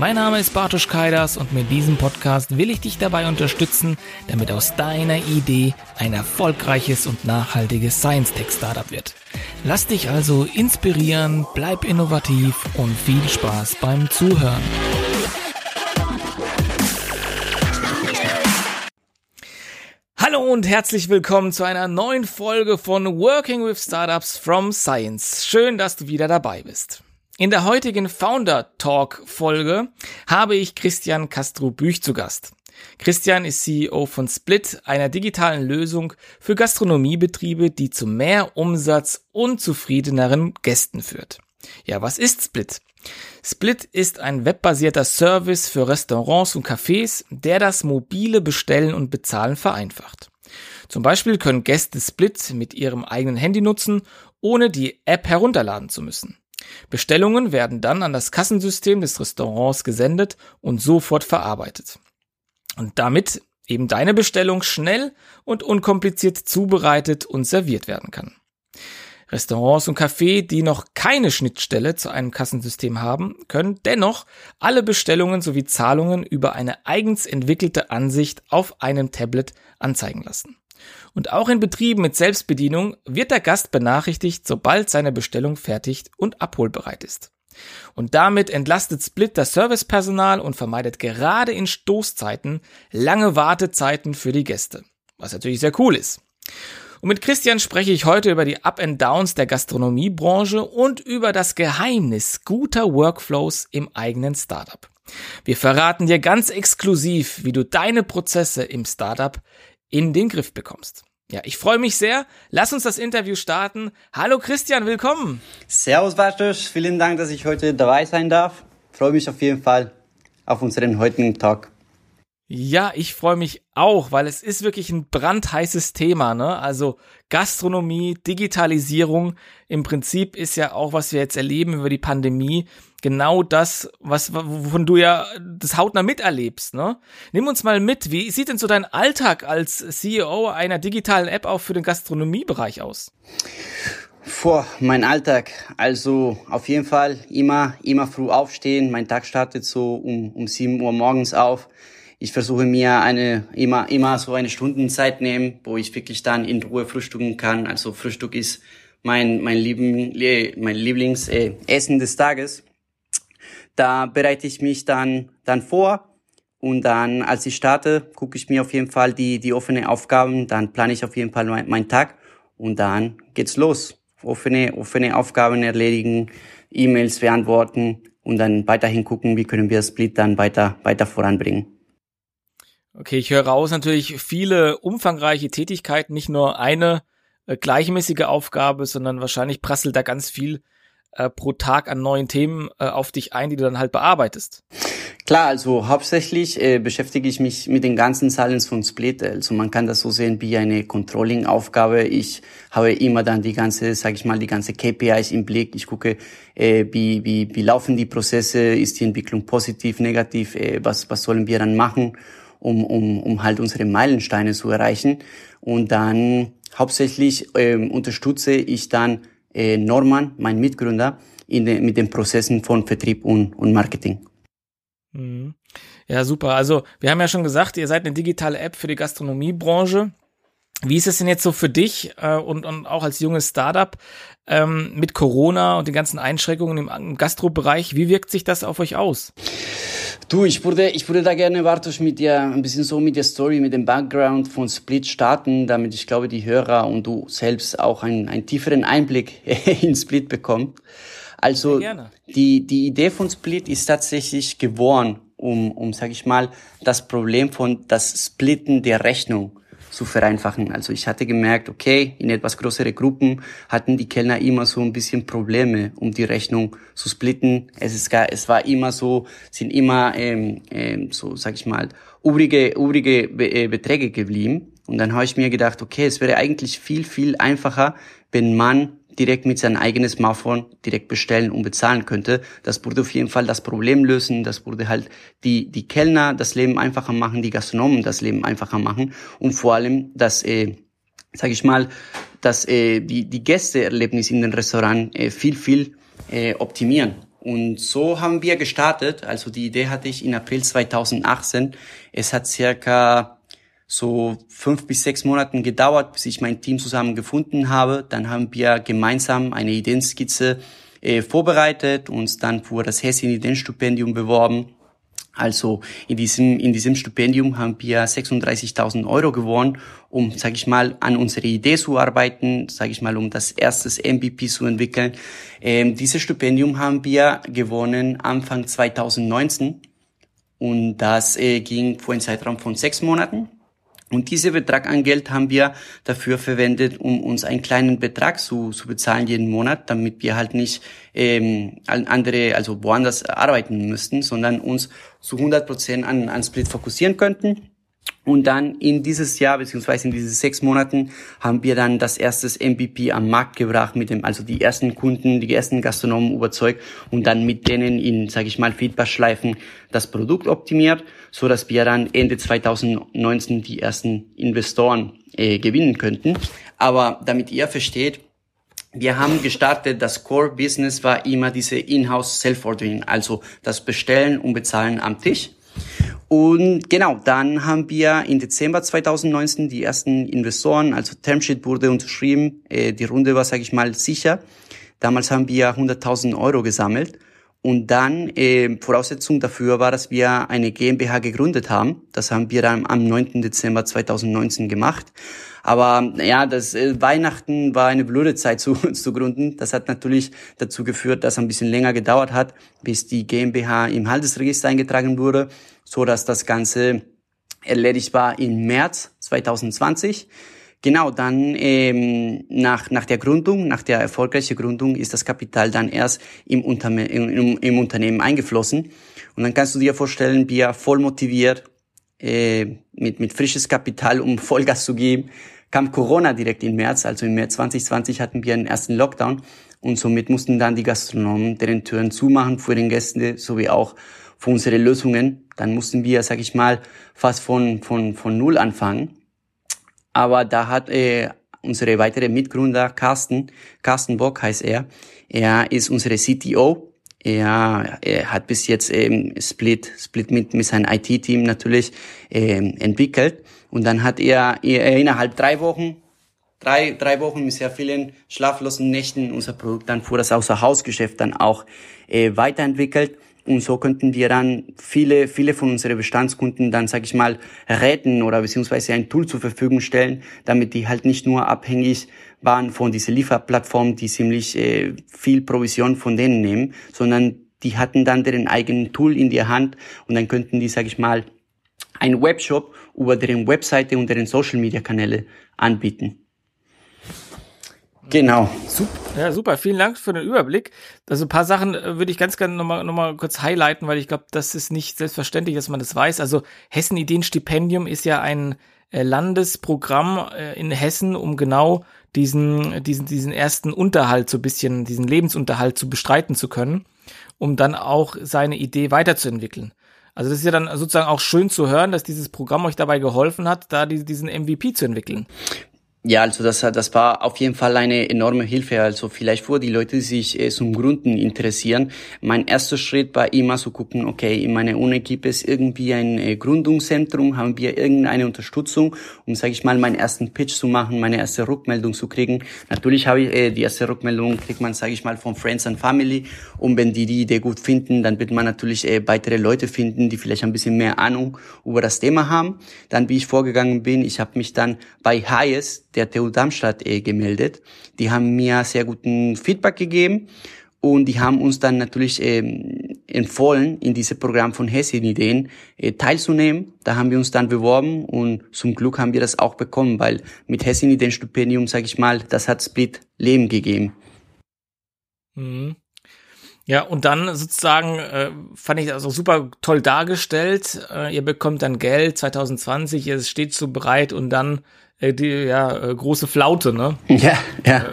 Mein Name ist Bartosz Kaidas und mit diesem Podcast will ich dich dabei unterstützen, damit aus deiner Idee ein erfolgreiches und nachhaltiges Science-Tech-Startup wird. Lass dich also inspirieren, bleib innovativ und viel Spaß beim Zuhören. Hallo und herzlich willkommen zu einer neuen Folge von Working with Startups from Science. Schön, dass du wieder dabei bist. In der heutigen Founder Talk Folge habe ich Christian Castro Büch zu Gast. Christian ist CEO von Split, einer digitalen Lösung für Gastronomiebetriebe, die zu mehr Umsatz und zufriedeneren Gästen führt. Ja, was ist Split? Split ist ein webbasierter Service für Restaurants und Cafés, der das mobile Bestellen und Bezahlen vereinfacht. Zum Beispiel können Gäste Split mit ihrem eigenen Handy nutzen, ohne die App herunterladen zu müssen. Bestellungen werden dann an das Kassensystem des Restaurants gesendet und sofort verarbeitet. Und damit eben deine Bestellung schnell und unkompliziert zubereitet und serviert werden kann. Restaurants und Cafés, die noch keine Schnittstelle zu einem Kassensystem haben, können dennoch alle Bestellungen sowie Zahlungen über eine eigens entwickelte Ansicht auf einem Tablet anzeigen lassen. Und auch in Betrieben mit Selbstbedienung wird der Gast benachrichtigt, sobald seine Bestellung fertig und abholbereit ist. Und damit entlastet Split das Servicepersonal und vermeidet gerade in Stoßzeiten lange Wartezeiten für die Gäste. Was natürlich sehr cool ist. Und mit Christian spreche ich heute über die Up and Downs der Gastronomiebranche und über das Geheimnis guter Workflows im eigenen Startup. Wir verraten dir ganz exklusiv, wie du deine Prozesse im Startup in den Griff bekommst. Ja, ich freue mich sehr. Lass uns das Interview starten. Hallo Christian, willkommen. Servus Bartosz, vielen Dank, dass ich heute dabei sein darf. Freue mich auf jeden Fall auf unseren heutigen Tag. Ja, ich freue mich auch, weil es ist wirklich ein brandheißes Thema, ne? Also Gastronomie, Digitalisierung, im Prinzip ist ja auch, was wir jetzt erleben über die Pandemie, genau das, was, wovon du ja das hautnah miterlebst, ne? Nimm uns mal mit, wie sieht denn so dein Alltag als CEO einer digitalen App auch für den Gastronomiebereich aus? Vor mein Alltag, also auf jeden Fall immer, immer früh aufstehen. Mein Tag startet so um, um sieben Uhr morgens auf ich versuche mir eine immer immer so eine Stundenzeit nehmen, wo ich wirklich dann in Ruhe frühstücken kann. Also Frühstück ist mein mein Liebling, mein Lieblingsessen äh, des Tages. Da bereite ich mich dann dann vor und dann als ich starte, gucke ich mir auf jeden Fall die die offenen Aufgaben, dann plane ich auf jeden Fall meinen mein Tag und dann geht's los. Offene offene Aufgaben erledigen, E-Mails beantworten und dann weiterhin gucken, wie können wir Split dann weiter weiter voranbringen. Okay, ich höre raus natürlich viele umfangreiche Tätigkeiten, nicht nur eine äh, gleichmäßige Aufgabe, sondern wahrscheinlich prasselt da ganz viel äh, pro Tag an neuen Themen äh, auf dich ein, die du dann halt bearbeitest. Klar, also hauptsächlich äh, beschäftige ich mich mit den ganzen Zahlen von Split. Also man kann das so sehen wie eine Controlling-Aufgabe. Ich habe immer dann die ganze, sage ich mal, die ganze KPIs im Blick. Ich gucke, äh, wie, wie, wie laufen die Prozesse, ist die Entwicklung positiv, negativ, äh, was, was sollen wir dann machen um, um, um halt unsere Meilensteine zu erreichen. Und dann hauptsächlich ähm, unterstütze ich dann äh, Norman, mein Mitgründer, in de, mit den Prozessen von Vertrieb und, und Marketing. Mhm. Ja, super. Also wir haben ja schon gesagt, ihr seid eine digitale App für die Gastronomiebranche. Wie ist es denn jetzt so für dich äh, und, und auch als junges Startup ähm, mit Corona und den ganzen Einschränkungen im, im Gastrobereich? Wie wirkt sich das auf euch aus? Du, ich würde, ich würde da gerne, Bartosz, mit dir ein bisschen so mit der Story, mit dem Background von Split starten, damit ich glaube, die Hörer und du selbst auch einen, einen tieferen Einblick in Split bekommt. Also, die, die Idee von Split ist tatsächlich geboren, um, um, sag ich mal, das Problem von das Splitten der Rechnung zu vereinfachen. Also ich hatte gemerkt, okay, in etwas größere Gruppen hatten die Kellner immer so ein bisschen Probleme, um die Rechnung zu splitten. Es ist gar, es war immer so, sind immer ähm, ähm, so, sag ich mal, übrige, übrige Be äh, Beträge geblieben. Und dann habe ich mir gedacht, okay, es wäre eigentlich viel, viel einfacher, wenn man direkt mit seinem eigenen Smartphone direkt bestellen und bezahlen könnte. Das würde auf jeden Fall das Problem lösen. Das würde halt die, die Kellner das Leben einfacher machen, die Gastronomen das Leben einfacher machen und vor allem das, äh, sage ich mal, dass äh, die, die Gästeerlebnis in den Restaurant äh, viel, viel äh, optimieren. Und so haben wir gestartet. Also die Idee hatte ich in April 2018. Es hat circa so fünf bis sechs Monaten gedauert, bis ich mein Team zusammen gefunden habe. Dann haben wir gemeinsam eine Ideenskizze äh, vorbereitet, uns dann für das Hessin Ideenstipendium beworben also in diesem, in diesem Stipendium haben wir 36.000 Euro gewonnen, um, sage ich mal, an unsere Idee zu arbeiten, sage ich mal, um das erstes MVP zu entwickeln. Ähm, dieses Stipendium haben wir gewonnen Anfang 2019 und das äh, ging vor einem Zeitraum von sechs Monaten. Und dieser Betrag an Geld haben wir dafür verwendet, um uns einen kleinen Betrag zu, zu bezahlen jeden Monat, damit wir halt nicht ähm, andere, also woanders arbeiten müssten, sondern uns zu 100 Prozent an, an Split fokussieren könnten. Und dann in dieses Jahr, beziehungsweise in diesen sechs Monaten, haben wir dann das erste MVP am Markt gebracht, mit dem, also die ersten Kunden, die ersten Gastronomen überzeugt und dann mit denen in, sage ich mal, Feedback-Schleifen das Produkt optimiert, so dass wir dann Ende 2019 die ersten Investoren äh, gewinnen könnten. Aber damit ihr versteht, wir haben gestartet, das Core Business war immer diese Inhouse Self-Ordering, also das Bestellen und Bezahlen am Tisch. Und genau, dann haben wir im Dezember 2019 die ersten Investoren, also Termsheet wurde unterschrieben, äh, die Runde war, sage ich mal, sicher. Damals haben wir 100.000 Euro gesammelt. Und dann, äh, Voraussetzung dafür war, dass wir eine GmbH gegründet haben. Das haben wir dann am 9. Dezember 2019 gemacht. Aber ja, das äh, Weihnachten war eine blöde Zeit zu, zu gründen. Das hat natürlich dazu geführt, dass ein bisschen länger gedauert hat, bis die GmbH im Handelsregister eingetragen wurde so dass das Ganze erledigt war im März 2020. Genau, dann ähm, nach, nach der Gründung, nach der erfolgreichen Gründung ist das Kapital dann erst im, Unterme im, im Unternehmen eingeflossen. Und dann kannst du dir vorstellen, wir voll motiviert, äh, mit, mit frisches Kapital, um Vollgas zu geben, kam Corona direkt im März. Also im März 2020 hatten wir einen ersten Lockdown und somit mussten dann die Gastronomen deren Türen zumachen für den Gästen sowie auch für unsere Lösungen. Dann mussten wir, sag ich mal, fast von, von, von Null anfangen. Aber da hat äh, unsere weitere Mitgründer Carsten, Carsten Bock heißt er, er ist unsere CTO. Er, er hat bis jetzt ähm, Split, Split mit, mit seinem IT-Team natürlich ähm, entwickelt. Und dann hat er, er innerhalb drei Wochen drei, drei Wochen mit sehr vielen schlaflosen Nächten unser Produkt dann vor das Außerhausgeschäft dann auch äh, weiterentwickelt. Und so könnten wir dann viele, viele von unseren Bestandskunden dann, sag ich mal, retten oder beziehungsweise ein Tool zur Verfügung stellen, damit die halt nicht nur abhängig waren von dieser Lieferplattform, die ziemlich äh, viel Provision von denen nehmen, sondern die hatten dann deren eigenen Tool in der Hand und dann könnten die, sag ich mal, einen Webshop über deren Webseite und deren Social Media Kanäle anbieten. Genau. Super, ja, super. Vielen Dank für den Überblick. Also ein paar Sachen äh, würde ich ganz gerne nochmal noch mal kurz highlighten, weil ich glaube, das ist nicht selbstverständlich, dass man das weiß. Also Hessen Ideen Stipendium ist ja ein äh, Landesprogramm äh, in Hessen, um genau diesen, diesen, diesen ersten Unterhalt so ein bisschen, diesen Lebensunterhalt zu bestreiten zu können, um dann auch seine Idee weiterzuentwickeln. Also das ist ja dann sozusagen auch schön zu hören, dass dieses Programm euch dabei geholfen hat, da diesen MVP zu entwickeln. Ja, also das, das war auf jeden Fall eine enorme Hilfe. Also vielleicht vor die Leute sich äh, zum Gründen interessieren. Mein erster Schritt war immer zu gucken, okay, in meiner Uni gibt es irgendwie ein äh, Gründungszentrum, haben wir irgendeine Unterstützung, um, sage ich mal, meinen ersten Pitch zu machen, meine erste Rückmeldung zu kriegen. Natürlich habe ich äh, die erste Rückmeldung kriegt man, sage ich mal, von Friends and Family. Und wenn die die Idee gut finden, dann wird man natürlich äh, weitere Leute finden, die vielleicht ein bisschen mehr Ahnung über das Thema haben. Dann, wie ich vorgegangen bin, ich habe mich dann bei Highest der TU Darmstadt äh, gemeldet. Die haben mir sehr guten Feedback gegeben und die haben uns dann natürlich ähm, empfohlen, in diesem Programm von Hessin Ideen äh, teilzunehmen. Da haben wir uns dann beworben und zum Glück haben wir das auch bekommen, weil mit Hessin Ideen Stipendium, sage ich mal, das hat Split Leben gegeben. Mhm. Ja, und dann sozusagen äh, fand ich das auch super toll dargestellt. Äh, ihr bekommt dann Geld 2020, ihr steht so bereit und dann äh, die ja äh, große Flaute, ne? Ja, ja.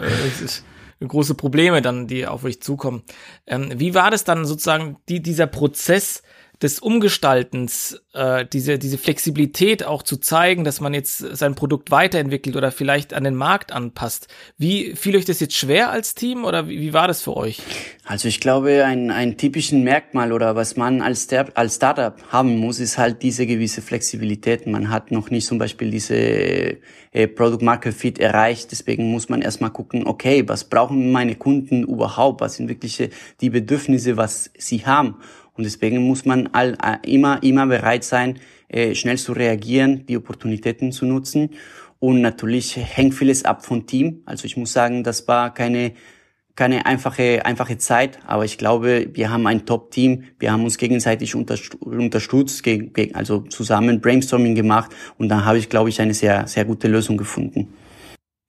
Äh, große Probleme dann, die auf euch zukommen. Ähm, wie war das dann sozusagen die, dieser Prozess des Umgestaltens, äh, diese, diese Flexibilität auch zu zeigen, dass man jetzt sein Produkt weiterentwickelt oder vielleicht an den Markt anpasst. Wie fiel euch das jetzt schwer als Team oder wie, wie war das für euch? Also ich glaube, ein, ein typischen Merkmal oder was man als, als Startup haben muss, ist halt diese gewisse Flexibilität. Man hat noch nicht zum Beispiel diese äh, Product Market Fit erreicht. Deswegen muss man erstmal gucken, okay, was brauchen meine Kunden überhaupt? Was sind wirklich die Bedürfnisse, was sie haben? Und deswegen muss man all, äh, immer, immer bereit sein, äh, schnell zu reagieren, die Opportunitäten zu nutzen. Und natürlich hängt vieles ab vom Team. Also ich muss sagen, das war keine, keine einfache, einfache Zeit, aber ich glaube, wir haben ein Top-Team. Wir haben uns gegenseitig unterstützt, also zusammen Brainstorming gemacht und dann habe ich, glaube ich, eine sehr, sehr gute Lösung gefunden.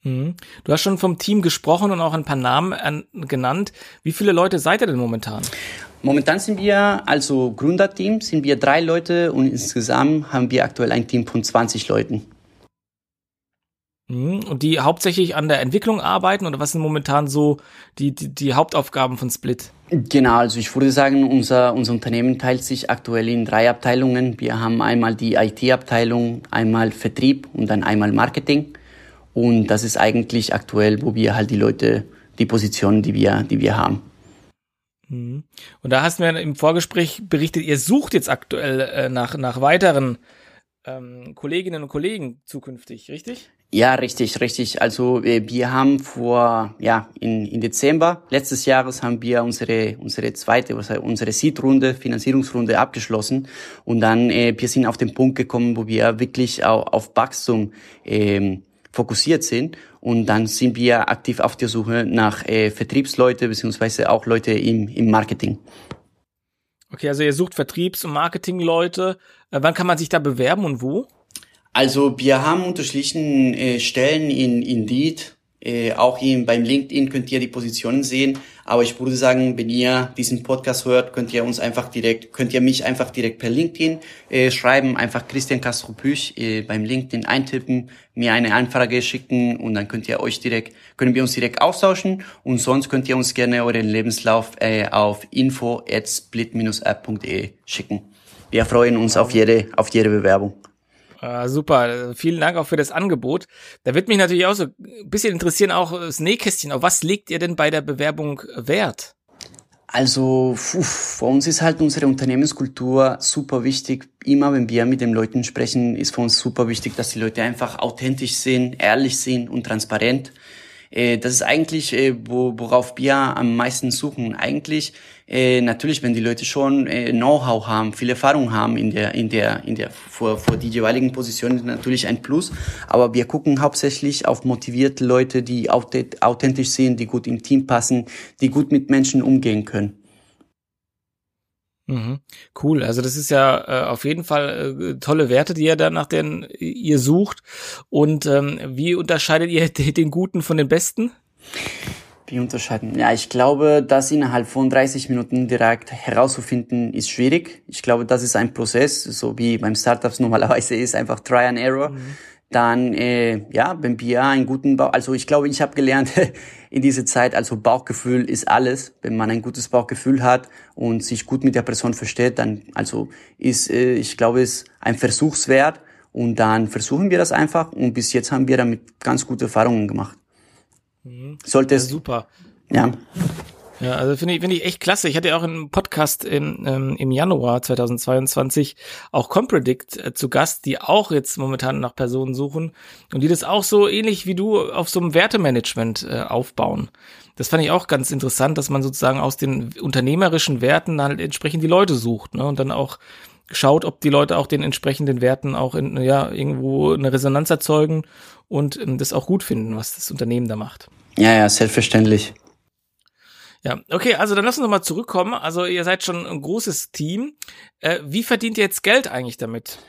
Mhm. Du hast schon vom Team gesprochen und auch ein paar Namen genannt. Wie viele Leute seid ihr denn momentan? Momentan sind wir, also Gründerteam, sind wir drei Leute und insgesamt haben wir aktuell ein Team von 20 Leuten. Mhm. Und die hauptsächlich an der Entwicklung arbeiten oder was sind momentan so die, die, die Hauptaufgaben von Split? Genau, also ich würde sagen, unser, unser Unternehmen teilt sich aktuell in drei Abteilungen. Wir haben einmal die IT-Abteilung, einmal Vertrieb und dann einmal Marketing. Und das ist eigentlich aktuell, wo wir halt die Leute, die Positionen, die wir, die wir haben. Mhm. Und da hast du mir im Vorgespräch berichtet, ihr sucht jetzt aktuell äh, nach, nach weiteren ähm, Kolleginnen und Kollegen zukünftig, richtig? Ja, richtig, richtig. Also äh, wir haben vor, ja, in, in Dezember letztes Jahres haben wir unsere, unsere zweite, was heißt, unsere Seed-Runde, Finanzierungsrunde abgeschlossen. Und dann, äh, wir sind auf den Punkt gekommen, wo wir wirklich auch auf Wachstum ähm, fokussiert sind. Und dann sind wir aktiv auf der Suche nach äh, Vertriebsleute beziehungsweise auch Leute im, im Marketing. Okay, also ihr sucht Vertriebs- und Marketingleute. Äh, wann kann man sich da bewerben und wo? Also wir haben unterschiedliche äh, Stellen in Indeed, äh, auch in, beim LinkedIn könnt ihr die Positionen sehen. Aber ich würde sagen, wenn ihr diesen Podcast hört, könnt ihr uns einfach direkt, könnt ihr mich einfach direkt per LinkedIn äh, schreiben, einfach Christian Castro Püch äh, beim LinkedIn eintippen, mir eine Anfrage schicken und dann könnt ihr euch direkt, können wir uns direkt austauschen und sonst könnt ihr uns gerne euren Lebenslauf äh, auf info at split-app.de schicken. Wir freuen uns auf jede, auf jede Bewerbung. Ah, super, vielen Dank auch für das Angebot. Da wird mich natürlich auch so ein bisschen interessieren, auch das Nähkästchen. Auf was legt ihr denn bei der Bewerbung Wert? Also für uns ist halt unsere Unternehmenskultur super wichtig. Immer wenn wir mit den Leuten sprechen, ist für uns super wichtig, dass die Leute einfach authentisch sind, ehrlich sind und transparent. Äh, das ist eigentlich, äh, worauf wir am meisten suchen. Eigentlich äh, natürlich, wenn die Leute schon äh, Know-how haben, viel Erfahrung haben in der, in der, in der, vor, vor die jeweiligen Positionen, natürlich ein Plus. Aber wir gucken hauptsächlich auf motivierte Leute, die authentisch sind, die gut im Team passen, die gut mit Menschen umgehen können. Mhm. Cool, also das ist ja äh, auf jeden Fall äh, tolle Werte, die ihr da nach denen ihr sucht. Und ähm, wie unterscheidet ihr den Guten von den Besten? Wie unterscheiden? Ja, ich glaube, das innerhalb von 30 Minuten direkt herauszufinden, ist schwierig. Ich glaube, das ist ein Prozess, so wie beim Startups normalerweise ist, einfach Try and Error. Mhm. Dann, äh, ja, wenn wir einen guten Bauch, also ich glaube, ich habe gelernt in dieser Zeit, also Bauchgefühl ist alles. Wenn man ein gutes Bauchgefühl hat und sich gut mit der Person versteht, dann, also ist, äh, ich glaube, ist ein Versuchswert und dann versuchen wir das einfach und bis jetzt haben wir damit ganz gute Erfahrungen gemacht. Mhm. Sollte es. Ja, super. Ja. Ja, also finde ich, finde ich echt klasse. Ich hatte ja auch einen Podcast in, ähm, im Januar 2022 auch Compredict äh, zu Gast, die auch jetzt momentan nach Personen suchen und die das auch so ähnlich wie du auf so einem Wertemanagement äh, aufbauen. Das fand ich auch ganz interessant, dass man sozusagen aus den unternehmerischen Werten halt entsprechend die Leute sucht ne? und dann auch schaut, ob die Leute auch den entsprechenden Werten auch in, ja, irgendwo eine Resonanz erzeugen und ähm, das auch gut finden, was das Unternehmen da macht. Ja, ja, selbstverständlich. Ja, okay, also dann lass uns nochmal zurückkommen. Also ihr seid schon ein großes Team. Äh, wie verdient ihr jetzt Geld eigentlich damit?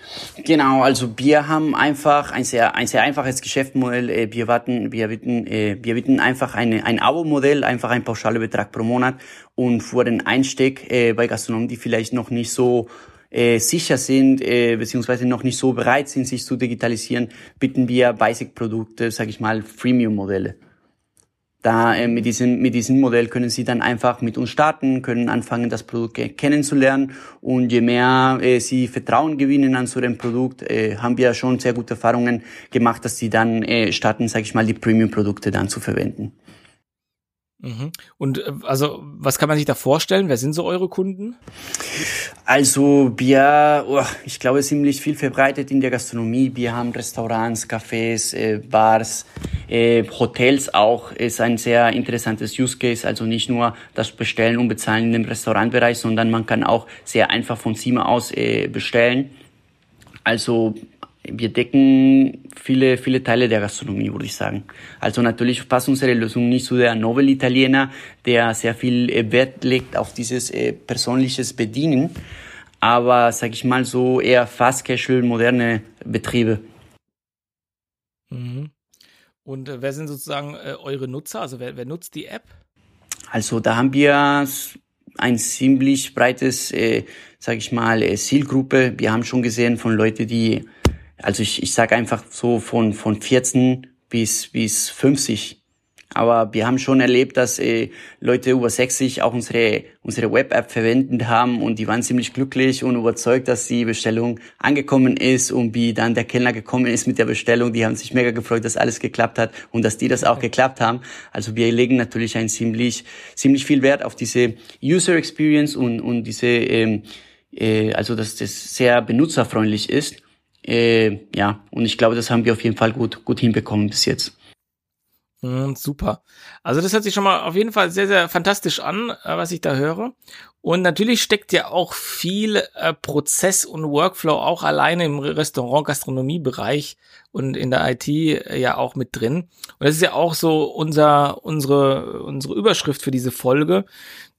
Genau, also wir haben einfach ein sehr, ein sehr einfaches Geschäftsmodell. Äh, wir warten, wir bieten, äh, wir bieten einfach eine, ein Abo-Modell, einfach ein pauschaler Betrag pro Monat. Und für den Einstieg äh, bei Gastronomen, die vielleicht noch nicht so äh, sicher sind, äh, beziehungsweise noch nicht so bereit sind, sich zu digitalisieren, bieten wir Basic-Produkte, sage ich mal, Freemium-Modelle. Da äh, mit diesem mit diesem Modell können Sie dann einfach mit uns starten, können anfangen, das Produkt kennenzulernen und je mehr äh, Sie Vertrauen gewinnen an so einem Produkt, äh, haben wir schon sehr gute Erfahrungen gemacht, dass Sie dann äh, starten, sage ich mal, die Premium-Produkte dann zu verwenden. Mhm. Und äh, also, was kann man sich da vorstellen? Wer sind so eure Kunden? Also wir, oh, ich glaube, ziemlich viel verbreitet in der Gastronomie. Wir haben Restaurants, Cafés, äh, Bars, äh, Hotels auch. Ist ein sehr interessantes Use Case. Also nicht nur das Bestellen und Bezahlen in dem Restaurantbereich, sondern man kann auch sehr einfach von Zimmer aus äh, bestellen. Also wir decken viele, viele Teile der Gastronomie, würde ich sagen. Also natürlich passt unsere Lösung nicht zu der Novel Italiener, der sehr viel äh, Wert legt auf dieses äh, persönliches Bedienen, aber sag ich mal so eher fast casual moderne Betriebe. Mhm. Und äh, wer sind sozusagen äh, eure Nutzer? Also wer, wer nutzt die App? Also da haben wir ein ziemlich breites, äh, sag ich mal, äh, Zielgruppe. Wir haben schon gesehen von Leuten, die also ich, ich sage einfach so von, von 14 bis, bis 50. Aber wir haben schon erlebt, dass äh, Leute über 60 auch unsere, unsere Web-App verwendet haben und die waren ziemlich glücklich und überzeugt, dass die Bestellung angekommen ist und wie dann der Kellner gekommen ist mit der Bestellung. Die haben sich mega gefreut, dass alles geklappt hat und dass die das auch geklappt haben. Also wir legen natürlich ein ziemlich, ziemlich viel Wert auf diese User Experience und, und diese, ähm, äh, also dass das sehr benutzerfreundlich ist. Äh, ja, und ich glaube, das haben wir auf jeden Fall gut, gut hinbekommen bis jetzt. Mm, super. Also das hört sich schon mal auf jeden Fall sehr, sehr fantastisch an, äh, was ich da höre. Und natürlich steckt ja auch viel äh, Prozess und Workflow auch alleine im Restaurant-Gastronomie-Bereich und in der IT äh, ja auch mit drin. Und das ist ja auch so unser, unsere, unsere Überschrift für diese Folge,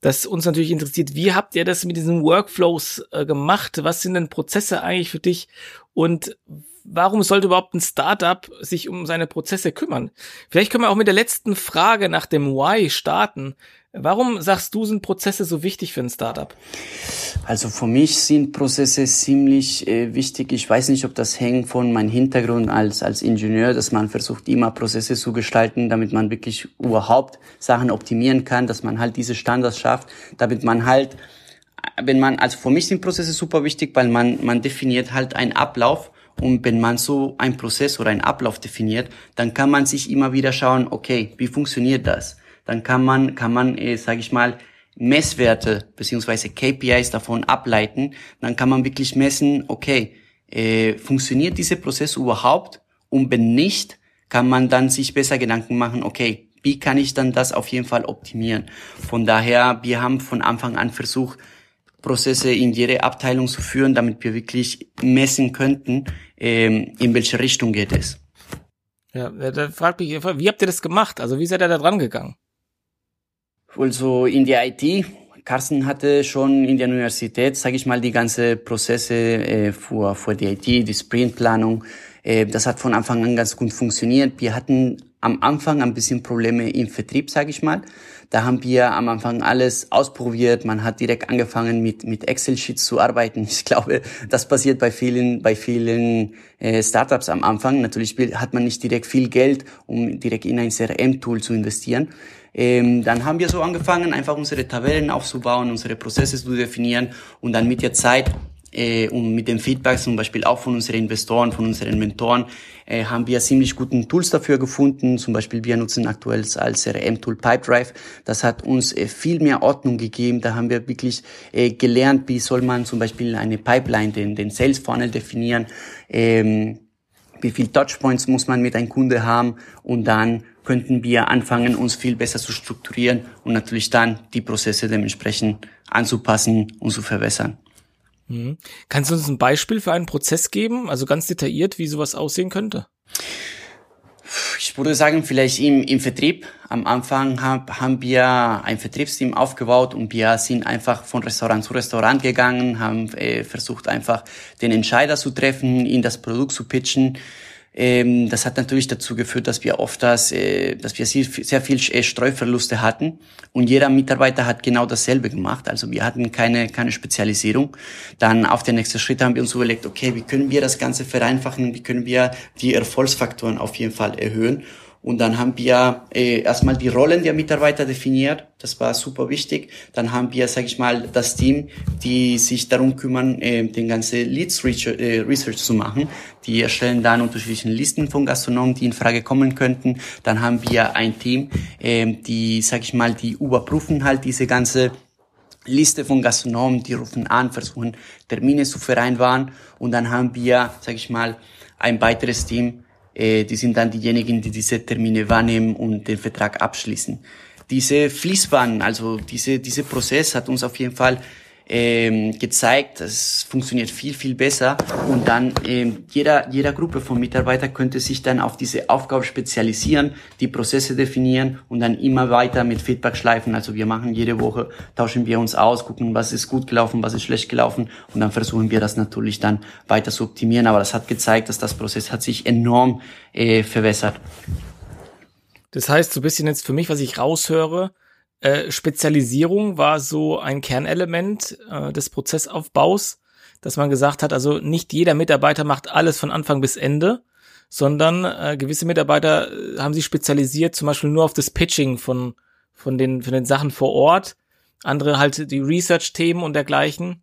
dass uns natürlich interessiert, wie habt ihr das mit diesen Workflows äh, gemacht? Was sind denn Prozesse eigentlich für dich? Und warum sollte überhaupt ein Startup sich um seine Prozesse kümmern? Vielleicht können wir auch mit der letzten Frage nach dem Why starten. Warum sagst du, sind Prozesse so wichtig für ein Startup? Also für mich sind Prozesse ziemlich äh, wichtig. Ich weiß nicht, ob das hängt von meinem Hintergrund als, als Ingenieur, dass man versucht, immer Prozesse zu gestalten, damit man wirklich überhaupt Sachen optimieren kann, dass man halt diese Standards schafft, damit man halt, wenn man, also für mich sind Prozesse super wichtig, weil man, man definiert halt einen Ablauf und wenn man so einen Prozess oder einen Ablauf definiert, dann kann man sich immer wieder schauen, okay, wie funktioniert das? Dann kann man, kann man, äh, sage ich mal, Messwerte beziehungsweise KPIs davon ableiten. Dann kann man wirklich messen, okay, äh, funktioniert dieser Prozess überhaupt? Und wenn nicht, kann man dann sich besser Gedanken machen, okay, wie kann ich dann das auf jeden Fall optimieren? Von daher, wir haben von Anfang an versucht, Prozesse in jede Abteilung zu führen, damit wir wirklich messen könnten, ähm, in welche Richtung geht es. Ja, da fragt mich, wie habt ihr das gemacht? Also wie seid ihr da dran gegangen? Also in der IT, Carsten hatte schon in der Universität, sage ich mal, die ganze Prozesse äh, für, für die IT, die Sprintplanung. Äh, das hat von Anfang an ganz gut funktioniert. Wir hatten am Anfang ein bisschen Probleme im Vertrieb, sage ich mal. Da haben wir am Anfang alles ausprobiert. Man hat direkt angefangen mit, mit Excel-Sheets zu arbeiten. Ich glaube, das passiert bei vielen, bei vielen äh, Startups am Anfang. Natürlich hat man nicht direkt viel Geld, um direkt in ein CRM-Tool zu investieren. Ähm, dann haben wir so angefangen, einfach unsere Tabellen aufzubauen, unsere Prozesse zu definieren und dann mit der Zeit äh, und mit dem Feedback zum Beispiel auch von unseren Investoren, von unseren Mentoren, äh, haben wir ziemlich guten Tools dafür gefunden. Zum Beispiel wir nutzen aktuell als CRM-Tool Pipedrive. Das hat uns äh, viel mehr Ordnung gegeben. Da haben wir wirklich äh, gelernt, wie soll man zum Beispiel eine Pipeline, den, den Sales Funnel definieren, ähm, wie viel Touchpoints muss man mit einem Kunde haben und dann könnten wir anfangen, uns viel besser zu strukturieren und natürlich dann die Prozesse dementsprechend anzupassen und zu verbessern. Mhm. Kannst du uns ein Beispiel für einen Prozess geben, also ganz detailliert, wie sowas aussehen könnte? Ich würde sagen, vielleicht im, im Vertrieb. Am Anfang hab, haben wir ein Vertriebsteam aufgebaut und wir sind einfach von Restaurant zu Restaurant gegangen, haben äh, versucht einfach den Entscheider zu treffen, in das Produkt zu pitchen. Ähm, das hat natürlich dazu geführt, dass wir oft das, äh, dass wir sehr, sehr viel äh, Streuverluste hatten und jeder Mitarbeiter hat genau dasselbe gemacht. Also wir hatten keine, keine Spezialisierung. Dann auf den nächsten Schritt haben wir uns überlegt, okay, wie können wir das Ganze vereinfachen, wie können wir die Erfolgsfaktoren auf jeden Fall erhöhen und dann haben wir äh, erstmal die Rollen der Mitarbeiter definiert. Das war super wichtig. Dann haben wir, sage ich mal, das Team, die sich darum kümmern, äh, den ganzen Leads Research, äh, Research zu machen. Die erstellen dann unterschiedliche Listen von Gastronomen, die in Frage kommen könnten. Dann haben wir ein Team, äh, die, sage ich mal, die überprüfen halt diese ganze Liste von Gastronomen, die rufen an, versuchen Termine zu vereinbaren. Und dann haben wir, sage ich mal, ein weiteres Team, äh, die sind dann diejenigen, die diese Termine wahrnehmen und den Vertrag abschließen. Diese Fließbahn, also diese, diese Prozess hat uns auf jeden Fall ähm, gezeigt, es funktioniert viel, viel besser und dann ähm, jeder, jeder Gruppe von Mitarbeitern könnte sich dann auf diese Aufgabe spezialisieren, die Prozesse definieren und dann immer weiter mit Feedback schleifen. Also wir machen jede Woche, tauschen wir uns aus, gucken, was ist gut gelaufen, was ist schlecht gelaufen und dann versuchen wir das natürlich dann weiter zu optimieren. Aber das hat gezeigt, dass das Prozess hat sich enorm äh, verbessert. Das heißt, so ein bisschen jetzt für mich, was ich raushöre, äh, Spezialisierung war so ein Kernelement äh, des Prozessaufbaus, dass man gesagt hat, also nicht jeder Mitarbeiter macht alles von Anfang bis Ende, sondern äh, gewisse Mitarbeiter äh, haben sich spezialisiert, zum Beispiel nur auf das Pitching von, von, den, von den Sachen vor Ort, andere halt die Research-Themen und dergleichen.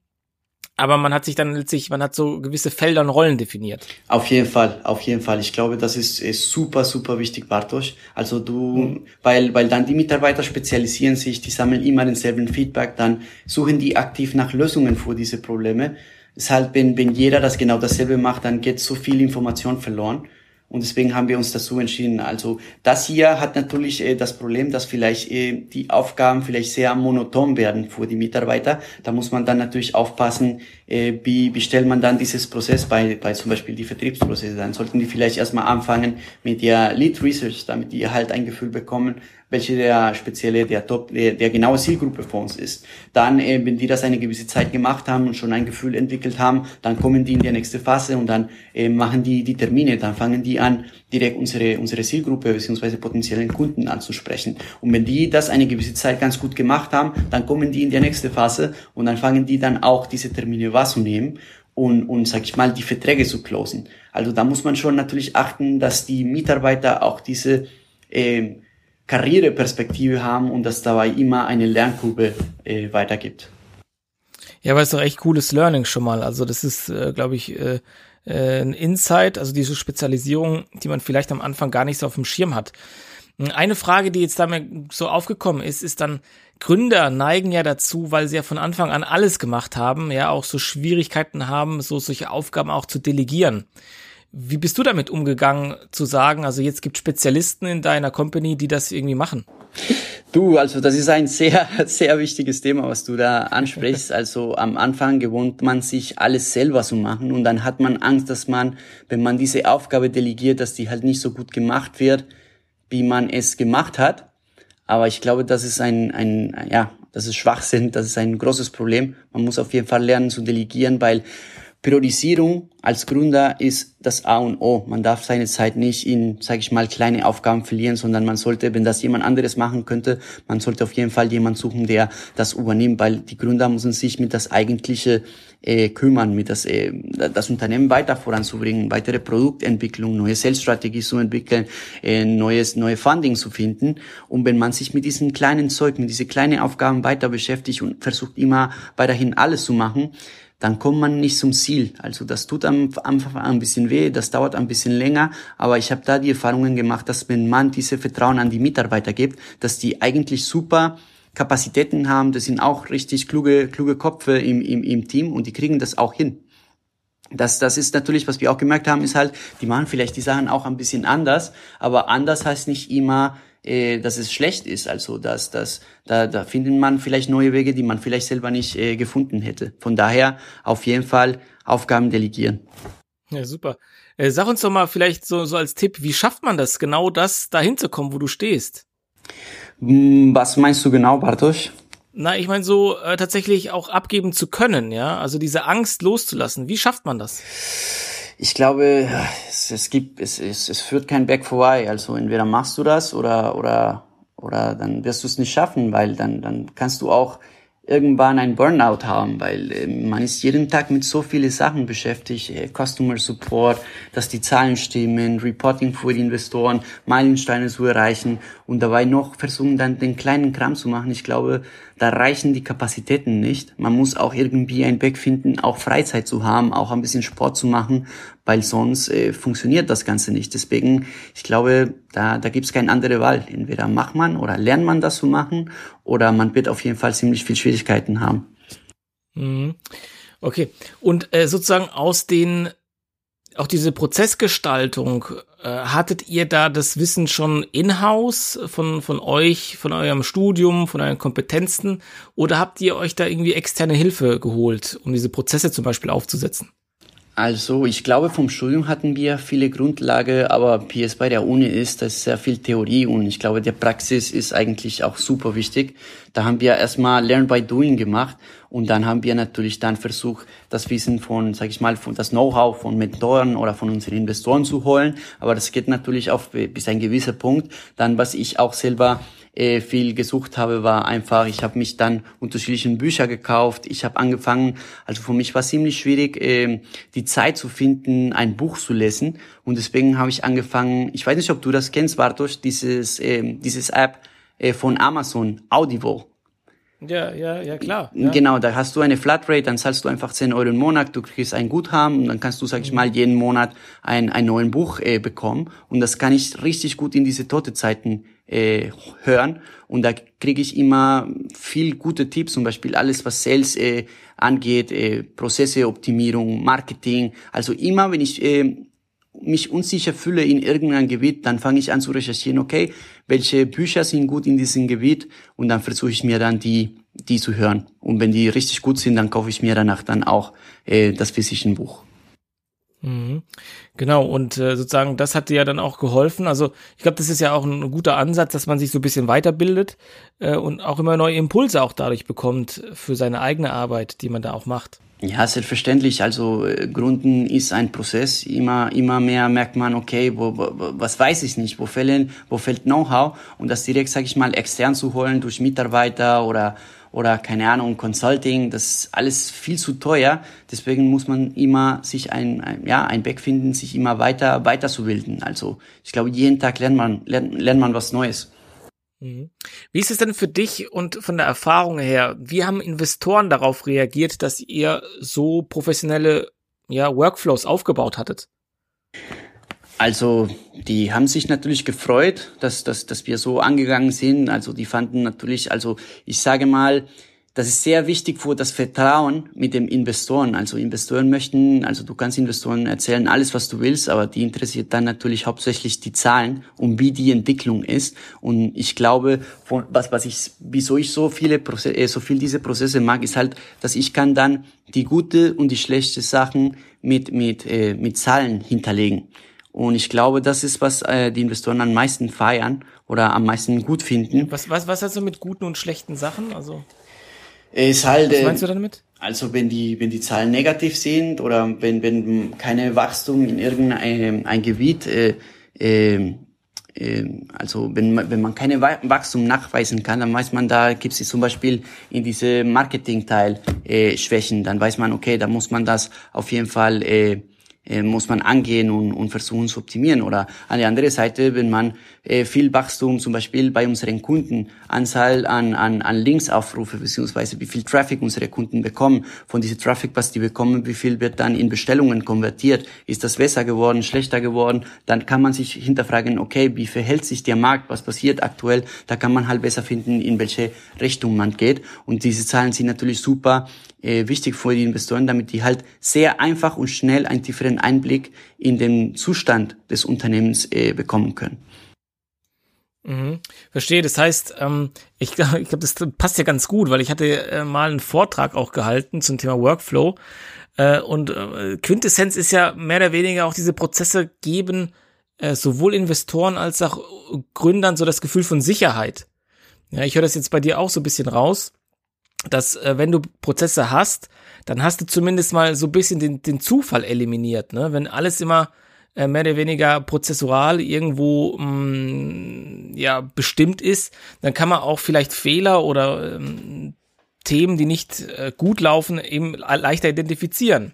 Aber man hat sich dann letztlich, man hat so gewisse Felder und Rollen definiert. Auf jeden Fall, auf jeden Fall. Ich glaube, das ist, ist super, super wichtig, Bartosz. Also du, mhm. weil, weil dann die Mitarbeiter spezialisieren sich, die sammeln immer denselben Feedback, dann suchen die aktiv nach Lösungen für diese Probleme. Deshalb, wenn, wenn jeder das genau dasselbe macht, dann geht so viel Information verloren. Und deswegen haben wir uns dazu entschieden. Also das hier hat natürlich äh, das Problem, dass vielleicht äh, die Aufgaben vielleicht sehr monoton werden für die Mitarbeiter. Da muss man dann natürlich aufpassen, äh, wie, wie stellt man dann dieses Prozess bei, bei zum Beispiel die Vertriebsprozesse. Dann sollten die vielleicht erstmal anfangen mit der Lead Research, damit die halt ein Gefühl bekommen, welche der spezielle, der Top, der, der genaue Zielgruppe für uns ist. Dann, äh, wenn die das eine gewisse Zeit gemacht haben und schon ein Gefühl entwickelt haben, dann kommen die in die nächste Phase und dann äh, machen die die Termine, dann fangen die an, direkt unsere, unsere Zielgruppe bzw. potenziellen Kunden anzusprechen. Und wenn die das eine gewisse Zeit ganz gut gemacht haben, dann kommen die in die nächste Phase und dann fangen die dann auch diese Termine wahrzunehmen und, und sag ich mal, die Verträge zu closen. Also da muss man schon natürlich achten, dass die Mitarbeiter auch diese äh, Karriereperspektive haben und dass dabei immer eine Lernkurve äh, weitergibt. Ja, aber ist doch echt cooles Learning schon mal. Also das ist, äh, glaube ich, äh, äh, ein Insight, also diese Spezialisierung, die man vielleicht am Anfang gar nicht so auf dem Schirm hat. Eine Frage, die jetzt damit so aufgekommen ist, ist dann, Gründer neigen ja dazu, weil sie ja von Anfang an alles gemacht haben, ja auch so Schwierigkeiten haben, so solche Aufgaben auch zu delegieren. Wie bist du damit umgegangen, zu sagen, also jetzt gibt Spezialisten in deiner Company, die das irgendwie machen? Du, also das ist ein sehr, sehr wichtiges Thema, was du da ansprichst. Also am Anfang gewohnt man sich alles selber zu machen und dann hat man Angst, dass man, wenn man diese Aufgabe delegiert, dass die halt nicht so gut gemacht wird, wie man es gemacht hat. Aber ich glaube, das ist ein, ein, ja, das ist Schwachsinn, das ist ein großes Problem. Man muss auf jeden Fall lernen zu delegieren, weil Priorisierung als Gründer ist das A und O. Man darf seine Zeit nicht in, sage ich mal, kleine Aufgaben verlieren, sondern man sollte, wenn das jemand anderes machen könnte, man sollte auf jeden Fall jemand suchen, der das übernimmt, weil die Gründer müssen sich mit das eigentliche äh, kümmern, mit das, äh, das Unternehmen weiter voranzubringen, weitere Produktentwicklung, neue Sales-Strategie zu entwickeln, äh, neues, neue Funding zu finden. Und wenn man sich mit diesen kleinen Zeug, mit diesen kleinen Aufgaben weiter beschäftigt und versucht immer weiterhin alles zu machen, dann kommt man nicht zum Ziel. Also das tut am Anfang ein bisschen weh, das dauert ein bisschen länger, aber ich habe da die Erfahrungen gemacht, dass wenn man diese Vertrauen an die Mitarbeiter gibt, dass die eigentlich super Kapazitäten haben, das sind auch richtig kluge, kluge Köpfe im, im, im Team und die kriegen das auch hin. Das, das ist natürlich, was wir auch gemerkt haben, ist halt, die machen vielleicht die Sachen auch ein bisschen anders, aber anders heißt nicht immer, äh, dass es schlecht ist. Also dass, dass da, da findet man vielleicht neue Wege, die man vielleicht selber nicht äh, gefunden hätte. Von daher auf jeden Fall Aufgaben delegieren. Ja, super. Äh, sag uns doch mal vielleicht so, so als Tipp, wie schafft man das, genau das dahin zu kommen, wo du stehst? Hm, was meinst du genau, Bartosz? Na, ich meine so äh, tatsächlich auch abgeben zu können, ja, also diese Angst loszulassen. Wie schafft man das? Ich glaube, es, es gibt, es, es, es führt kein Weg vorbei. Also entweder machst du das oder oder oder dann wirst du es nicht schaffen, weil dann dann kannst du auch irgendwann ein Burnout haben, weil äh, man ist jeden Tag mit so vielen Sachen beschäftigt, äh, Customer Support, dass die Zahlen stimmen, Reporting für die Investoren, Meilensteine zu erreichen und dabei noch versuchen dann den kleinen Kram zu machen. Ich glaube, da reichen die Kapazitäten nicht. Man muss auch irgendwie ein Weg finden, auch Freizeit zu haben, auch ein bisschen Sport zu machen, weil sonst äh, funktioniert das Ganze nicht. Deswegen, ich glaube, da, da gibt es keine andere Wahl. Entweder macht man oder lernt man das zu machen oder man wird auf jeden Fall ziemlich viel Schwierigkeiten haben. Mhm. Okay. Und äh, sozusagen aus den auch diese Prozessgestaltung, äh, hattet ihr da das Wissen schon in-house von, von euch, von eurem Studium, von euren Kompetenzen oder habt ihr euch da irgendwie externe Hilfe geholt, um diese Prozesse zum Beispiel aufzusetzen? Also ich glaube, vom Studium hatten wir viele Grundlage, aber wie es bei der Uni ist, das ist sehr viel Theorie und ich glaube, der Praxis ist eigentlich auch super wichtig. Da haben wir erstmal Learn by Doing gemacht und dann haben wir natürlich dann versucht, das Wissen von, sag ich mal, von das Know-how von Mentoren oder von unseren Investoren zu holen. Aber das geht natürlich auch bis ein gewisser Punkt. Dann, was ich auch selber äh, viel gesucht habe, war einfach, ich habe mich dann unterschiedlichen Bücher gekauft. Ich habe angefangen, also für mich war es ziemlich schwierig, äh, die Zeit zu finden, ein Buch zu lesen. Und deswegen habe ich angefangen, ich weiß nicht, ob du das kennst, Bartosz, dieses, äh, dieses App von Amazon, Audible. Ja, ja, ja, klar. Ja. Genau, da hast du eine Flatrate, dann zahlst du einfach 10 Euro im Monat, du kriegst ein Guthaben und dann kannst du, sag ich mal, jeden Monat ein, ein neues Buch äh, bekommen. Und das kann ich richtig gut in diese tote Zeiten äh, hören. Und da kriege ich immer viel gute Tipps, zum Beispiel alles, was Sales äh, angeht, äh, Prozesse, Optimierung, Marketing. Also immer, wenn ich äh, mich unsicher fühle in irgendeinem Gebiet, dann fange ich an zu recherchieren, okay, welche Bücher sind gut in diesem Gebiet und dann versuche ich mir dann die, die zu hören. Und wenn die richtig gut sind, dann kaufe ich mir danach dann auch äh, das physische Buch. Mhm. Genau, und äh, sozusagen, das hat dir ja dann auch geholfen. Also ich glaube, das ist ja auch ein guter Ansatz, dass man sich so ein bisschen weiterbildet äh, und auch immer neue Impulse auch dadurch bekommt für seine eigene Arbeit, die man da auch macht. Ja, selbstverständlich. Also äh, Gründen ist ein Prozess. Immer, immer mehr merkt man, okay, wo, wo, was weiß ich nicht, wo fällt, wo fällt Know-how und das direkt, sage ich mal, extern zu holen durch Mitarbeiter oder oder keine Ahnung Consulting, das ist alles viel zu teuer. Deswegen muss man immer sich ein, ein ja ein Weg finden, sich immer weiter weiterzubilden. Also ich glaube, jeden Tag lernt man lernt, lernt man was Neues. Mhm. Wie ist es denn für dich und von der Erfahrung her? Wie haben Investoren darauf reagiert, dass ihr so professionelle ja, Workflows aufgebaut hattet? Also, die haben sich natürlich gefreut, dass, dass, dass wir so angegangen sind. Also, die fanden natürlich, also, ich sage mal, das ist sehr wichtig für das Vertrauen mit dem Investoren. Also Investoren möchten, also du kannst Investoren erzählen alles, was du willst, aber die interessiert dann natürlich hauptsächlich die Zahlen und wie die Entwicklung ist. Und ich glaube, was, was ich, wieso ich so viele Prozesse, äh, so viel diese Prozesse mag, ist halt, dass ich kann dann die gute und die schlechte Sachen mit, mit, äh, mit Zahlen hinterlegen. Und ich glaube, das ist, was äh, die Investoren am meisten feiern oder am meisten gut finden. Was, was, was hast du mit guten und schlechten Sachen? Also ist halt, Was meinst du damit? Also wenn die, wenn die Zahlen negativ sind oder wenn, wenn keine Wachstum in irgendein ein Gebiet, äh, äh, äh, also wenn man, wenn man keine Wachstum nachweisen kann, dann weiß man, da gibt es zum Beispiel in diese Marketing-Teil äh, Schwächen. Dann weiß man, okay, da muss man das auf jeden Fall äh, äh, muss man angehen und, und versuchen zu optimieren. Oder an der anderen Seite, wenn man äh, viel Wachstum, zum Beispiel bei unseren Kunden, Anzahl an, an, an Linksaufrufe, beziehungsweise wie viel Traffic unsere Kunden bekommen, von diesem Traffic, was die bekommen, wie viel wird dann in Bestellungen konvertiert, ist das besser geworden, schlechter geworden, dann kann man sich hinterfragen, okay, wie verhält sich der Markt, was passiert aktuell, da kann man halt besser finden, in welche Richtung man geht. Und diese Zahlen sind natürlich super äh, wichtig für die Investoren, damit die halt sehr einfach und schnell einen tieferen Einblick in den Zustand des Unternehmens äh, bekommen können. Mhm. Verstehe, das heißt, ähm, ich glaube, ich glaub, das passt ja ganz gut, weil ich hatte äh, mal einen Vortrag auch gehalten zum Thema Workflow. Äh, und äh, Quintessenz ist ja mehr oder weniger auch diese Prozesse geben, äh, sowohl Investoren als auch Gründern so das Gefühl von Sicherheit. Ja, ich höre das jetzt bei dir auch so ein bisschen raus, dass äh, wenn du Prozesse hast, dann hast du zumindest mal so ein bisschen den, den Zufall eliminiert. Ne? Wenn alles immer äh, mehr oder weniger prozessual irgendwo mh, mm, ja bestimmt ist, dann kann man auch vielleicht Fehler oder ähm, Themen, die nicht äh, gut laufen, eben leichter identifizieren.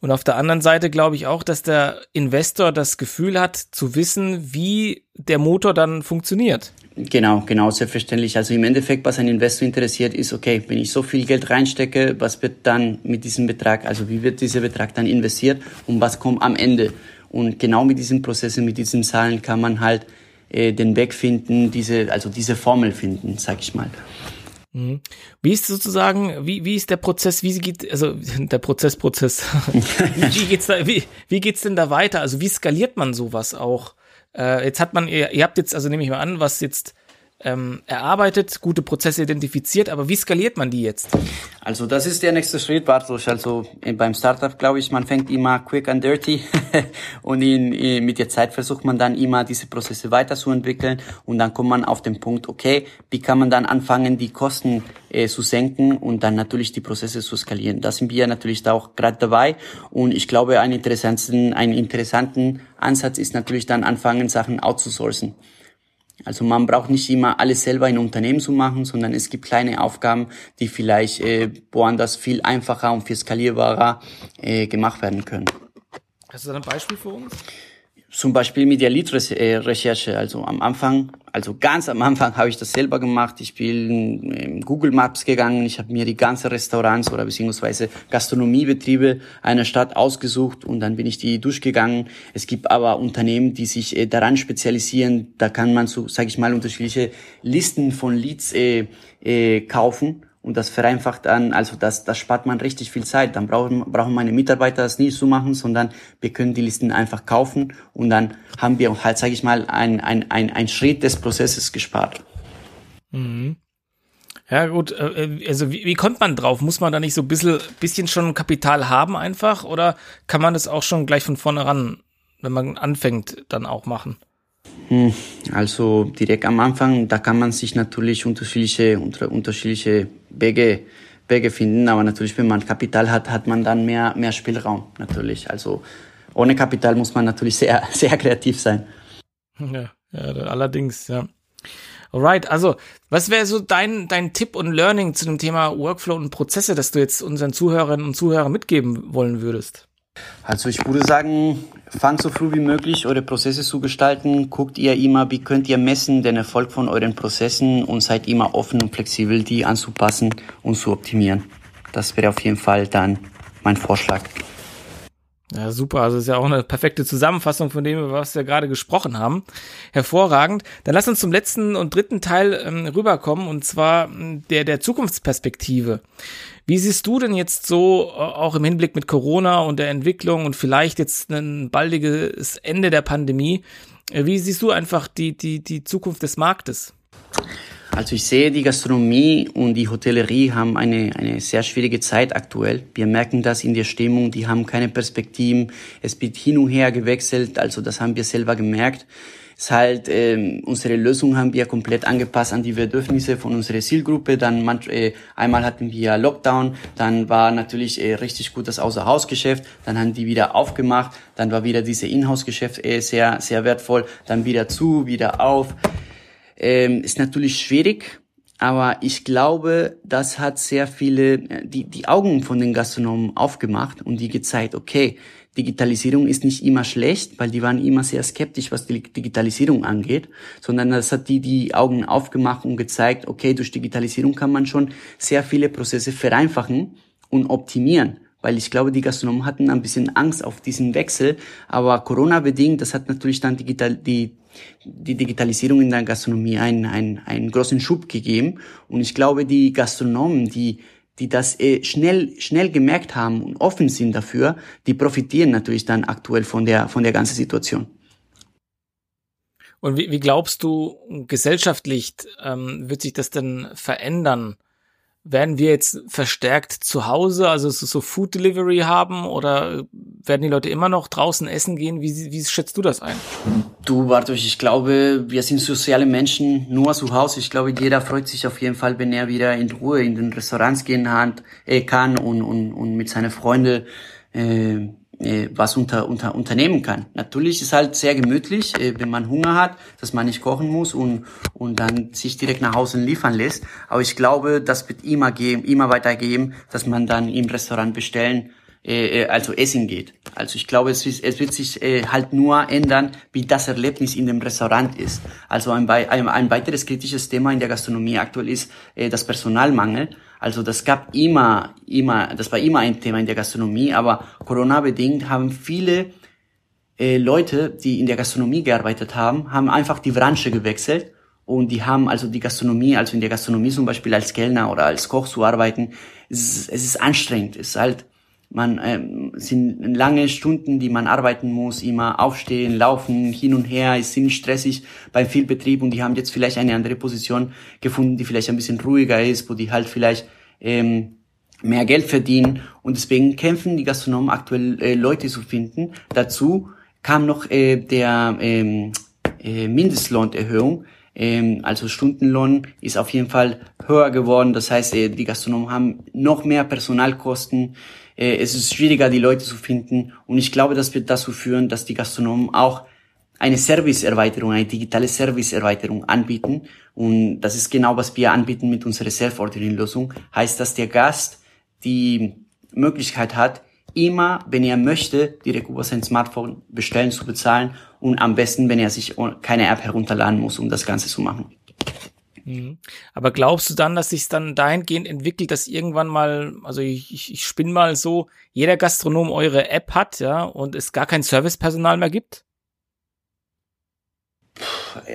Und auf der anderen Seite glaube ich auch, dass der Investor das Gefühl hat, zu wissen, wie der Motor dann funktioniert. Genau, genau, selbstverständlich. Also im Endeffekt, was ein Investor interessiert, ist, okay, wenn ich so viel Geld reinstecke, was wird dann mit diesem Betrag, also wie wird dieser Betrag dann investiert und was kommt am Ende? Und genau mit diesen Prozessen, mit diesen Zahlen kann man halt äh, den Weg finden, diese, also diese Formel finden, sag ich mal. Mhm. Wie ist sozusagen, wie, wie ist der Prozess, wie geht, also der Prozess, Prozess, wie geht's da, wie, wie geht's denn da weiter? Also wie skaliert man sowas auch? Äh, jetzt hat man, ihr, ihr habt jetzt, also nehme ich mal an, was jetzt ähm, erarbeitet, gute Prozesse identifiziert, aber wie skaliert man die jetzt? Also das ist der nächste Schritt, Bartosz. Also äh, beim Startup glaube ich, man fängt immer quick and dirty und in, in, mit der Zeit versucht man dann immer diese Prozesse weiterzuentwickeln und dann kommt man auf den Punkt, okay, wie kann man dann anfangen, die Kosten äh, zu senken und dann natürlich die Prozesse zu skalieren. Da sind wir natürlich da auch gerade dabei und ich glaube, einen interessanten, einen interessanten Ansatz ist natürlich dann anfangen, Sachen outzusourcen. Also man braucht nicht immer alles selber in Unternehmen zu machen, sondern es gibt kleine Aufgaben, die vielleicht äh, woanders viel einfacher und viel skalierbarer äh, gemacht werden können. Hast du da ein Beispiel für uns? Zum Beispiel mit der Lead-Recherche. Also am Anfang, also ganz am Anfang habe ich das selber gemacht. Ich bin in Google Maps gegangen. Ich habe mir die ganze Restaurants oder beziehungsweise Gastronomiebetriebe einer Stadt ausgesucht und dann bin ich die durchgegangen. Es gibt aber Unternehmen, die sich äh, daran spezialisieren. Da kann man so, sage ich mal, unterschiedliche Listen von Leads äh, äh, kaufen und das vereinfacht an, also das, das spart man richtig viel Zeit. Dann brauchen, brauchen meine Mitarbeiter das nicht zu machen, sondern wir können die Listen einfach kaufen und dann haben wir halt, sage ich mal, ein, ein, ein, Schritt des Prozesses gespart. Mhm. Ja gut, äh, also wie, wie kommt man drauf? Muss man da nicht so ein bisschen, bisschen schon Kapital haben einfach oder kann man das auch schon gleich von vornherein, wenn man anfängt, dann auch machen? Hm, also direkt am Anfang, da kann man sich natürlich unterschiedliche, unter, unterschiedliche Wege, Wege finden, aber natürlich, wenn man Kapital hat, hat man dann mehr, mehr Spielraum natürlich. Also ohne Kapital muss man natürlich sehr, sehr kreativ sein. Ja, ja allerdings, ja. Alright, also was wäre so dein, dein Tipp und Learning zu dem Thema Workflow und Prozesse, das du jetzt unseren Zuhörerinnen und Zuhörern mitgeben wollen würdest? Also ich würde sagen, fangt so früh wie möglich eure Prozesse zu gestalten. Guckt ihr immer, wie könnt ihr messen den Erfolg von euren Prozessen und seid immer offen und flexibel, die anzupassen und zu optimieren. Das wäre auf jeden Fall dann mein Vorschlag. Ja, super. Also ist ja auch eine perfekte Zusammenfassung von dem, was wir gerade gesprochen haben. Hervorragend. Dann lass uns zum letzten und dritten Teil ähm, rüberkommen, und zwar der, der Zukunftsperspektive. Wie siehst du denn jetzt so, äh, auch im Hinblick mit Corona und der Entwicklung und vielleicht jetzt ein baldiges Ende der Pandemie, äh, wie siehst du einfach die, die, die Zukunft des Marktes? Also ich sehe, die Gastronomie und die Hotellerie haben eine, eine sehr schwierige Zeit aktuell. Wir merken das in der Stimmung, die haben keine Perspektiven. Es wird hin und her gewechselt, also das haben wir selber gemerkt. Es ist halt, äh, unsere Lösung haben wir komplett angepasst an die Bedürfnisse von unserer Zielgruppe. Dann manch, äh, einmal hatten wir Lockdown, dann war natürlich äh, richtig gut das Außerhausgeschäft, dann haben die wieder aufgemacht, dann war wieder diese Inhouse-Geschäft äh, sehr, sehr wertvoll, dann wieder zu, wieder auf. Ähm, ist natürlich schwierig, aber ich glaube, das hat sehr viele, äh, die, die Augen von den Gastronomen aufgemacht und die gezeigt, okay, Digitalisierung ist nicht immer schlecht, weil die waren immer sehr skeptisch, was die Digitalisierung angeht, sondern das hat die die Augen aufgemacht und gezeigt, okay, durch Digitalisierung kann man schon sehr viele Prozesse vereinfachen und optimieren. Weil ich glaube, die Gastronomen hatten ein bisschen Angst auf diesen Wechsel, aber Corona-bedingt, das hat natürlich dann digital, die, die Digitalisierung in der Gastronomie einen, einen, einen großen Schub gegeben und ich glaube, die Gastronomen, die die das äh, schnell schnell gemerkt haben und offen sind dafür, die profitieren natürlich dann aktuell von der von der ganzen Situation. Und wie, wie glaubst du, gesellschaftlich ähm, wird sich das denn verändern? Werden wir jetzt verstärkt zu Hause, also so Food Delivery haben oder werden die Leute immer noch draußen essen gehen? Wie, wie schätzt du das ein? Du, Bartosz, ich glaube, wir sind soziale Menschen nur zu Hause. Ich glaube, jeder freut sich auf jeden Fall, wenn er wieder in Ruhe in den Restaurants gehen kann und, und, und mit seinen Freunden äh, äh, was unter, unter, unternehmen kann. Natürlich ist halt sehr gemütlich, äh, wenn man Hunger hat, dass man nicht kochen muss und, und dann sich direkt nach Hause liefern lässt. Aber ich glaube, das wird immer geben, immer weitergeben, dass man dann im Restaurant bestellen äh, äh, also essen geht. Also ich glaube, es, ist, es wird sich äh, halt nur ändern, wie das Erlebnis in dem Restaurant ist. Also ein, ein, ein weiteres kritisches Thema in der Gastronomie aktuell ist äh, das Personalmangel. Also das gab immer, immer, das war immer ein Thema in der Gastronomie, aber Corona-bedingt haben viele äh, Leute, die in der Gastronomie gearbeitet haben, haben einfach die Branche gewechselt und die haben also die Gastronomie, also in der Gastronomie zum Beispiel als Kellner oder als Koch zu arbeiten, es ist, es ist anstrengend, es ist halt, man ähm, sind lange Stunden, die man arbeiten muss, immer aufstehen, laufen, hin und her, ist ziemlich stressig beim Vielbetrieb und die haben jetzt vielleicht eine andere Position gefunden, die vielleicht ein bisschen ruhiger ist, wo die halt vielleicht ähm, mehr Geld verdienen und deswegen kämpfen die Gastronomen aktuell äh, Leute zu finden. Dazu kam noch äh, der ähm, äh, Mindestlohnerhöhung, ähm, also Stundenlohn ist auf jeden Fall höher geworden. Das heißt, äh, die Gastronomen haben noch mehr Personalkosten äh, es ist schwieriger, die Leute zu finden. Und ich glaube, das wird dazu führen, dass die Gastronomen auch eine Serviceerweiterung, eine digitale Serviceerweiterung anbieten. Und das ist genau, was wir anbieten mit unserer Self-Ordering-Lösung. Heißt, dass der Gast die Möglichkeit hat, immer, wenn er möchte, direkt über sein Smartphone bestellen zu bezahlen und am besten, wenn er sich keine App herunterladen muss, um das Ganze zu machen. Mhm. Aber glaubst du dann, dass sich dann dahingehend entwickelt, dass irgendwann mal, also ich, ich, ich spinne mal so, jeder Gastronom eure App hat, ja, und es gar kein Servicepersonal mehr gibt?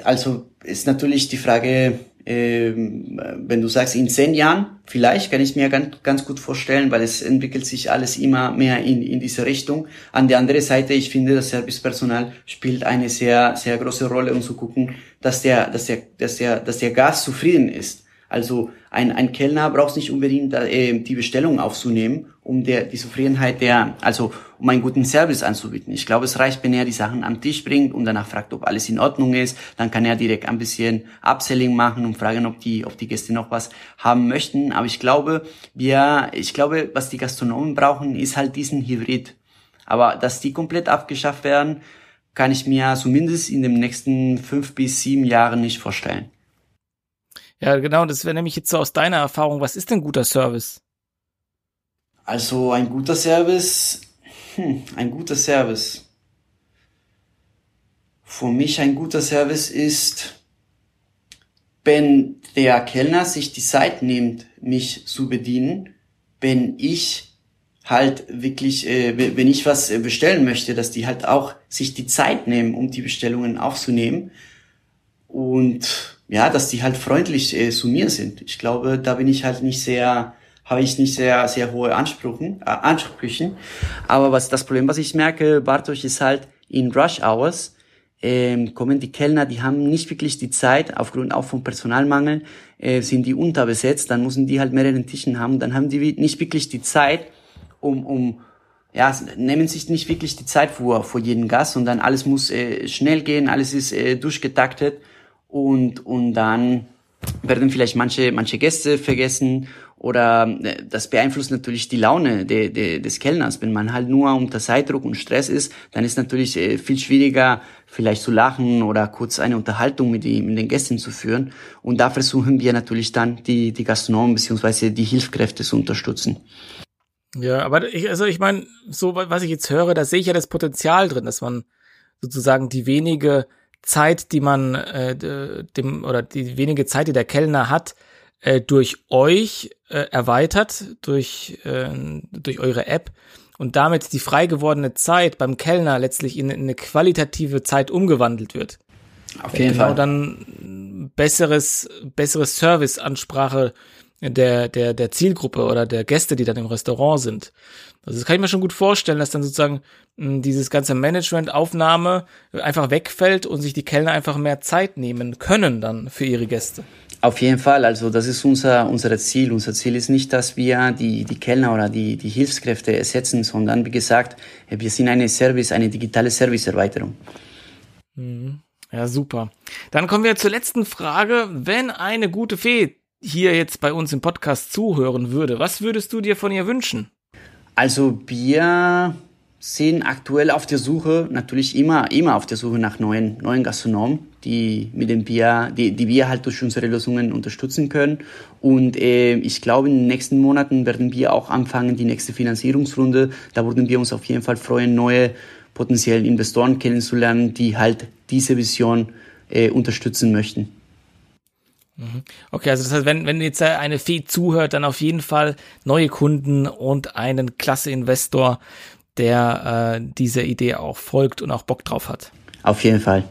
Also ist natürlich die Frage, wenn du sagst in zehn Jahren, vielleicht kann ich mir ganz, ganz gut vorstellen, weil es entwickelt sich alles immer mehr in, in diese Richtung. An der anderen Seite, ich finde, das Servicepersonal spielt eine sehr, sehr große Rolle, um zu gucken, dass der, dass der, dass der, dass der Gast zufrieden ist. Also ein, ein Kellner braucht nicht unbedingt äh, die Bestellung aufzunehmen, um der, die Zufriedenheit der, also um einen guten Service anzubieten. Ich glaube, es reicht, wenn er die Sachen am Tisch bringt und danach fragt, ob alles in Ordnung ist. Dann kann er direkt ein bisschen Upselling machen und fragen, ob die, ob die Gäste noch was haben möchten. Aber ich glaube, wir, ich glaube, was die Gastronomen brauchen, ist halt diesen Hybrid. Aber dass die komplett abgeschafft werden, kann ich mir zumindest in den nächsten fünf bis sieben Jahren nicht vorstellen. Ja, genau, das wäre nämlich jetzt so aus deiner Erfahrung, was ist denn guter Service? Also ein guter Service, hm, ein guter Service. Für mich ein guter Service ist, wenn der Kellner sich die Zeit nimmt, mich zu bedienen, wenn ich halt wirklich, äh, wenn ich was bestellen möchte, dass die halt auch sich die Zeit nehmen, um die Bestellungen aufzunehmen. Und ja, dass die halt freundlich äh, zu mir sind. Ich glaube, da bin ich halt nicht sehr, habe ich nicht sehr, sehr hohe Ansprüchen, äh, Ansprüchen. Aber was das Problem, was ich merke, Bartosz, ist halt in Rush Hours, ähm, kommen die Kellner, die haben nicht wirklich die Zeit, aufgrund auch von Personalmangel, äh, sind die unterbesetzt, dann müssen die halt mehrere Tischen haben, dann haben die nicht wirklich die Zeit, um, um, ja, nehmen sich nicht wirklich die Zeit vor, vor jeden Gast, sondern alles muss äh, schnell gehen, alles ist äh, durchgetaktet und, und dann werden vielleicht manche, manche Gäste vergessen oder äh, das beeinflusst natürlich die Laune de, de, des Kellners. Wenn man halt nur unter Zeitdruck und Stress ist, dann ist natürlich äh, viel schwieriger, vielleicht zu lachen oder kurz eine Unterhaltung mit, die, mit den Gästen zu führen. Und da versuchen wir natürlich dann die, die Gastronomen beziehungsweise die Hilfskräfte zu unterstützen. Ja, aber ich, also ich meine, so was ich jetzt höre, da sehe ich ja das Potenzial drin, dass man sozusagen die wenige Zeit, die man äh, dem oder die wenige Zeit, die der Kellner hat, äh, durch euch äh, erweitert, durch äh, durch eure App und damit die frei gewordene Zeit beim Kellner letztlich in, in eine qualitative Zeit umgewandelt wird. Auf jeden genau Fall. dann besseres besseres Serviceansprache der, der, der Zielgruppe oder der Gäste, die dann im Restaurant sind. Also das kann ich mir schon gut vorstellen, dass dann sozusagen mh, hm, dieses ganze Management-Aufnahme einfach wegfällt und sich die Kellner einfach mehr Zeit nehmen können dann für ihre Gäste. Auf jeden Fall, also das ist unser, unser Ziel. Unser Ziel ist nicht, dass wir die, die Kellner oder die, die Hilfskräfte ersetzen, sondern wie gesagt, wir sind eine Service, eine digitale Serviceerweiterung. Mhm. Ja, super. Dann kommen wir zur letzten Frage. Wenn eine gute Fee hier jetzt bei uns im Podcast zuhören würde, was würdest du dir von ihr wünschen? Also wir sind aktuell auf der Suche, natürlich immer, immer auf der Suche nach neuen, neuen Gastronomen, die mit dem Bier, die, die wir halt durch unsere Lösungen unterstützen können. Und äh, ich glaube, in den nächsten Monaten werden wir auch anfangen, die nächste Finanzierungsrunde. Da würden wir uns auf jeden Fall freuen, neue potenziellen Investoren kennenzulernen, die halt diese Vision äh, unterstützen möchten. Mhm. Okay, also das heißt, wenn, wenn jetzt eine Fee zuhört, dann auf jeden Fall neue Kunden und einen klasse Investor, der äh, dieser Idee auch folgt und auch Bock drauf hat. Auf jeden Fall.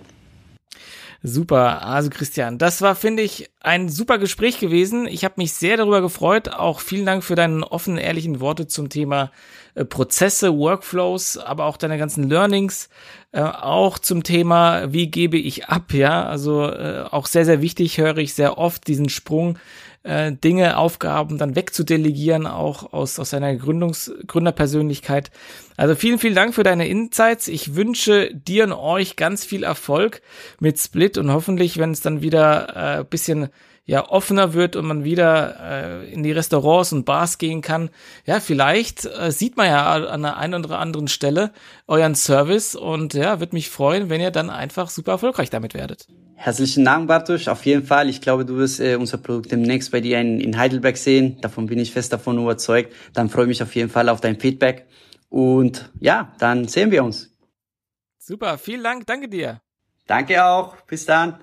Super, also Christian, das war, finde ich, ein super Gespräch gewesen. Ich habe mich sehr darüber gefreut. Auch vielen Dank für deine offenen, ehrlichen Worte zum Thema äh, Prozesse, Workflows, aber auch deine ganzen Learnings. Äh, auch zum Thema, wie gebe ich ab, ja. Also äh, auch sehr, sehr wichtig höre ich sehr oft diesen Sprung äh, Dinge, Aufgaben dann wegzudelegieren, auch aus, aus seiner Gründungs Gründerpersönlichkeit. Also vielen, vielen Dank für deine Insights. Ich wünsche dir und euch ganz viel Erfolg mit Split und hoffentlich, wenn es dann wieder äh, bisschen ja offener wird und man wieder äh, in die Restaurants und Bars gehen kann, ja, vielleicht äh, sieht man ja an der einen oder anderen Stelle euren Service und ja, würde mich freuen, wenn ihr dann einfach super erfolgreich damit werdet. Herzlichen Dank, Bartosz. Auf jeden Fall. Ich glaube, du wirst äh, unser Produkt demnächst bei dir in, in Heidelberg sehen. Davon bin ich fest davon überzeugt. Dann freue ich mich auf jeden Fall auf dein Feedback. Und ja, dann sehen wir uns. Super, vielen Dank. Danke dir. Danke auch. Bis dann.